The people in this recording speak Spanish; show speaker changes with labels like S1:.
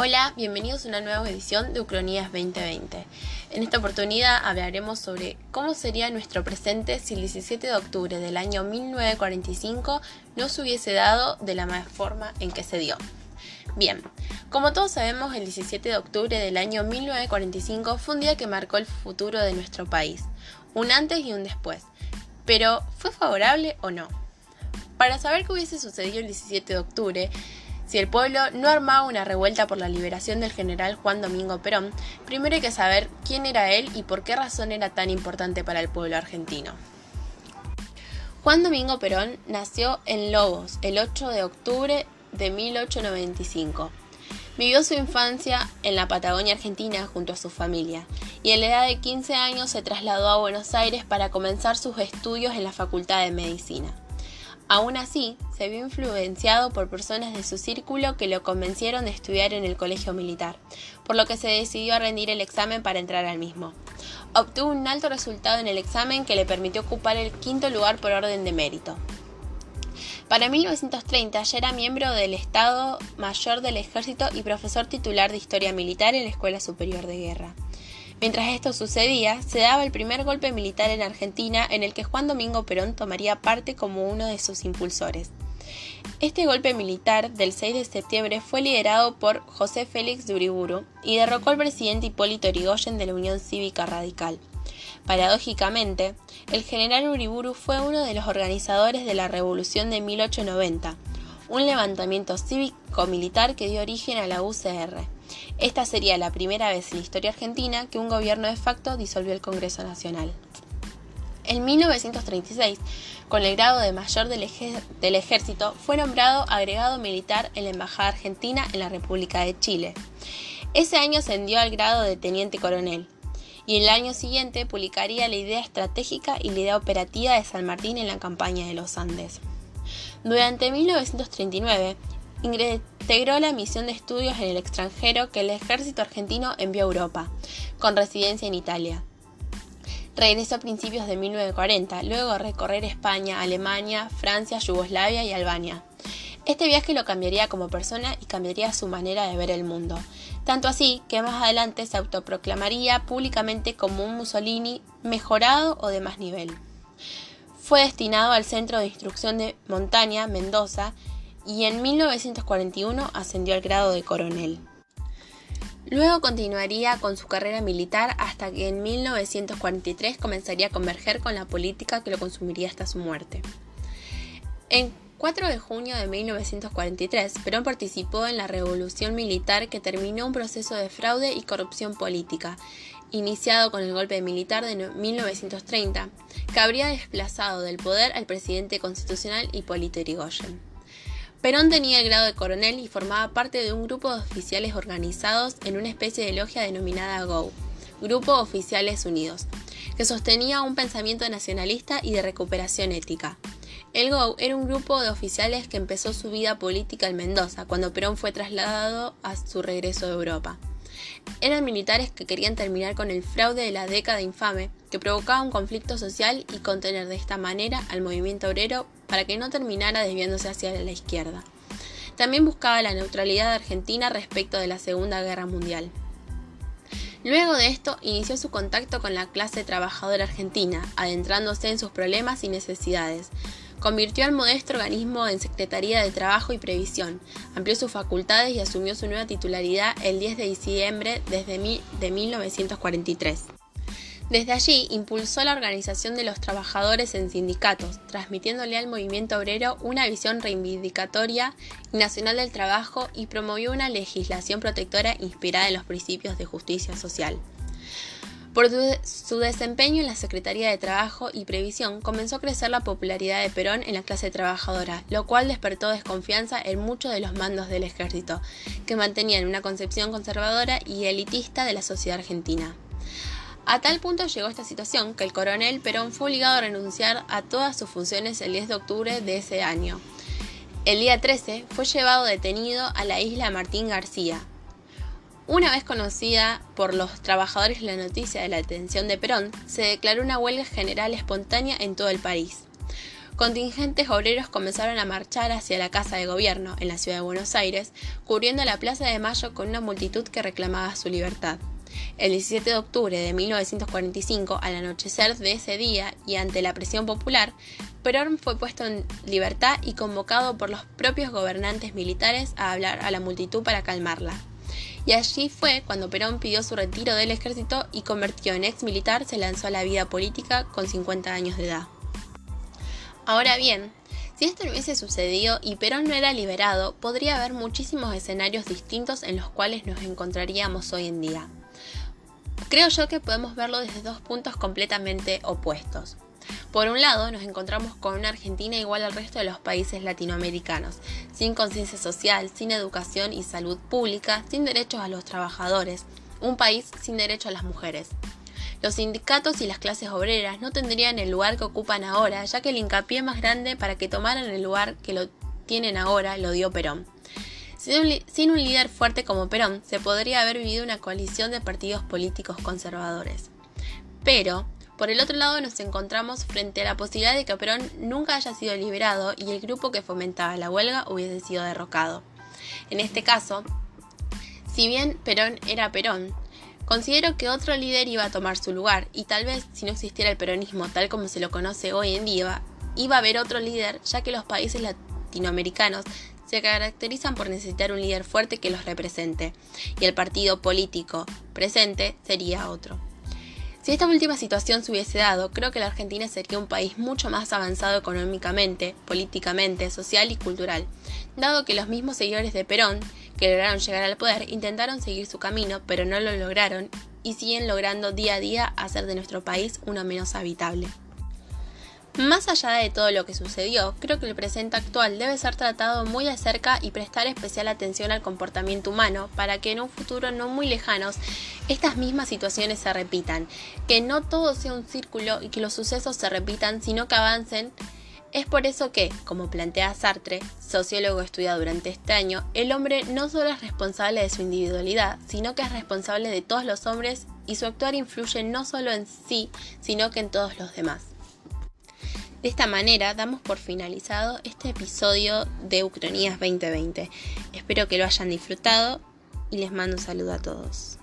S1: Hola, bienvenidos a una nueva edición de Ucronías 2020. En esta oportunidad hablaremos sobre cómo sería nuestro presente si el 17 de octubre del año 1945 no se hubiese dado de la forma en que se dio. Bien, como todos sabemos, el 17 de octubre del año 1945 fue un día que marcó el futuro de nuestro país, un antes y un después. Pero, ¿fue favorable o no? Para saber qué hubiese sucedido el 17 de octubre, si el pueblo no armaba una revuelta por la liberación del general Juan Domingo Perón, primero hay que saber quién era él y por qué razón era tan importante para el pueblo argentino. Juan Domingo Perón nació en Lobos el 8 de octubre de 1895. Vivió su infancia en la Patagonia Argentina junto a su familia y a la edad de 15 años se trasladó a Buenos Aires para comenzar sus estudios en la Facultad de Medicina. Aún así, se vio influenciado por personas de su círculo que lo convencieron de estudiar en el colegio militar, por lo que se decidió a rendir el examen para entrar al mismo. Obtuvo un alto resultado en el examen que le permitió ocupar el quinto lugar por orden de mérito. Para 1930 ya era miembro del Estado Mayor del Ejército y profesor titular de Historia Militar en la Escuela Superior de Guerra. Mientras esto sucedía, se daba el primer golpe militar en Argentina en el que Juan Domingo Perón tomaría parte como uno de sus impulsores. Este golpe militar del 6 de septiembre fue liderado por José Félix de Uriburu y derrocó al presidente Hipólito Yrigoyen de la Unión Cívica Radical. Paradójicamente, el general Uriburu fue uno de los organizadores de la Revolución de 1890, un levantamiento cívico-militar que dio origen a la UCR. Esta sería la primera vez en la historia argentina que un gobierno de facto disolvió el Congreso Nacional. En 1936, con el grado de mayor del, ejército, fue nombrado agregado militar en la Embajada Argentina en la República de Chile. Ese año ascendió al grado de teniente coronel y el año siguiente publicaría la idea estratégica y la idea operativa de San Martín en la campaña de los Andes. Durante 1939, integró la misión de estudios en el extranjero que el ejército argentino envió a Europa, con residencia en Italia. Regresó a principios de 1940, luego de recorrer España, Alemania, Francia, Yugoslavia y Albania. Este viaje lo cambiaría como persona y cambiaría su manera de ver el mundo, tanto así que más adelante se autoproclamaría públicamente como un Mussolini mejorado o de más nivel. Fue destinado al Centro de Instrucción de Montaña, Mendoza, y en 1941 ascendió al grado de coronel. Luego continuaría con su carrera militar hasta que en 1943 comenzaría a converger con la política que lo consumiría hasta su muerte. En 4 de junio de 1943, Perón participó en la revolución militar que terminó un proceso de fraude y corrupción política, iniciado con el golpe militar de 1930, que habría desplazado del poder al presidente constitucional Hipólito Yrigoyen. Perón tenía el grado de coronel y formaba parte de un grupo de oficiales organizados en una especie de logia denominada GO, Grupo Oficiales Unidos, que sostenía un pensamiento nacionalista y de recuperación ética. El GO era un grupo de oficiales que empezó su vida política en Mendoza, cuando Perón fue trasladado a su regreso de Europa. Eran militares que querían terminar con el fraude de la década infame, que provocaba un conflicto social y contener de esta manera al movimiento obrero para que no terminara desviándose hacia la izquierda. También buscaba la neutralidad de Argentina respecto de la Segunda Guerra Mundial. Luego de esto inició su contacto con la clase trabajadora argentina, adentrándose en sus problemas y necesidades. Convirtió al modesto organismo en Secretaría de Trabajo y Previsión, amplió sus facultades y asumió su nueva titularidad el 10 de diciembre de 1943. Desde allí impulsó la organización de los trabajadores en sindicatos, transmitiéndole al movimiento obrero una visión reivindicatoria y nacional del trabajo y promovió una legislación protectora inspirada en los principios de justicia social. Por su desempeño en la Secretaría de Trabajo y Previsión comenzó a crecer la popularidad de Perón en la clase trabajadora, lo cual despertó desconfianza en muchos de los mandos del ejército, que mantenían una concepción conservadora y elitista de la sociedad argentina. A tal punto llegó esta situación que el coronel Perón fue obligado a renunciar a todas sus funciones el 10 de octubre de ese año. El día 13 fue llevado detenido a la isla Martín García. Una vez conocida por los trabajadores la noticia de la detención de Perón, se declaró una huelga general espontánea en todo el país. contingentes obreros comenzaron a marchar hacia la Casa de Gobierno, en la ciudad de Buenos Aires, cubriendo la Plaza de Mayo con una multitud que reclamaba su libertad. El 17 de octubre de 1945, al anochecer de ese día y ante la presión popular, Perón fue puesto en libertad y convocado por los propios gobernantes militares a hablar a la multitud para calmarla. Y allí fue cuando Perón pidió su retiro del ejército y convertido en ex militar se lanzó a la vida política con 50 años de edad. Ahora bien, si esto no hubiese sucedido y Perón no era liberado, podría haber muchísimos escenarios distintos en los cuales nos encontraríamos hoy en día. Creo yo que podemos verlo desde dos puntos completamente opuestos. Por un lado, nos encontramos con una Argentina igual al resto de los países latinoamericanos, sin conciencia social, sin educación y salud pública, sin derechos a los trabajadores, un país sin derecho a las mujeres. Los sindicatos y las clases obreras no tendrían el lugar que ocupan ahora, ya que el hincapié más grande para que tomaran el lugar que lo tienen ahora lo dio Perón. Sin un, líder fuerte como Perón, se podría haber vivido una coalición de partidos políticos conservadores. Pero, por el otro lado, nos encontramos frente a la posibilidad de que Perón nunca haya sido liberado y el grupo que fomentaba la huelga hubiese sido derrocado. En este caso, si bien Perón era Perón, Considero que otro líder iba a tomar su lugar y tal vez si no existiera el peronismo tal como se lo conoce hoy en día, iba a haber otro líder ya que los países latinoamericanos se caracterizan por necesitar un líder fuerte que los represente y el partido político presente sería otro. Si esta última situación se hubiese dado, creo que la Argentina sería un país mucho más avanzado económicamente, políticamente, social y cultural, dado que los mismos seguidores de Perón que lograron llegar al poder intentaron seguir su camino, pero no lo lograron y siguen logrando día a día hacer de nuestro país uno menos habitable. Más allá de todo lo que sucedió, creo que el presente actual debe ser tratado muy de cerca y prestar especial atención al comportamiento humano para que en un futuro no muy lejano estas mismas situaciones se repitan, que no todo sea un círculo y que los sucesos se repitan, sino que avancen es por eso que, como plantea Sartre, sociólogo estudiado durante este año, el hombre no solo es responsable de su individualidad, sino que es responsable de todos los hombres y su actuar influye no solo en sí, sino que en todos los demás. De esta manera damos por finalizado este episodio de Ucronías 2020. Espero que lo hayan disfrutado y les mando un saludo a todos.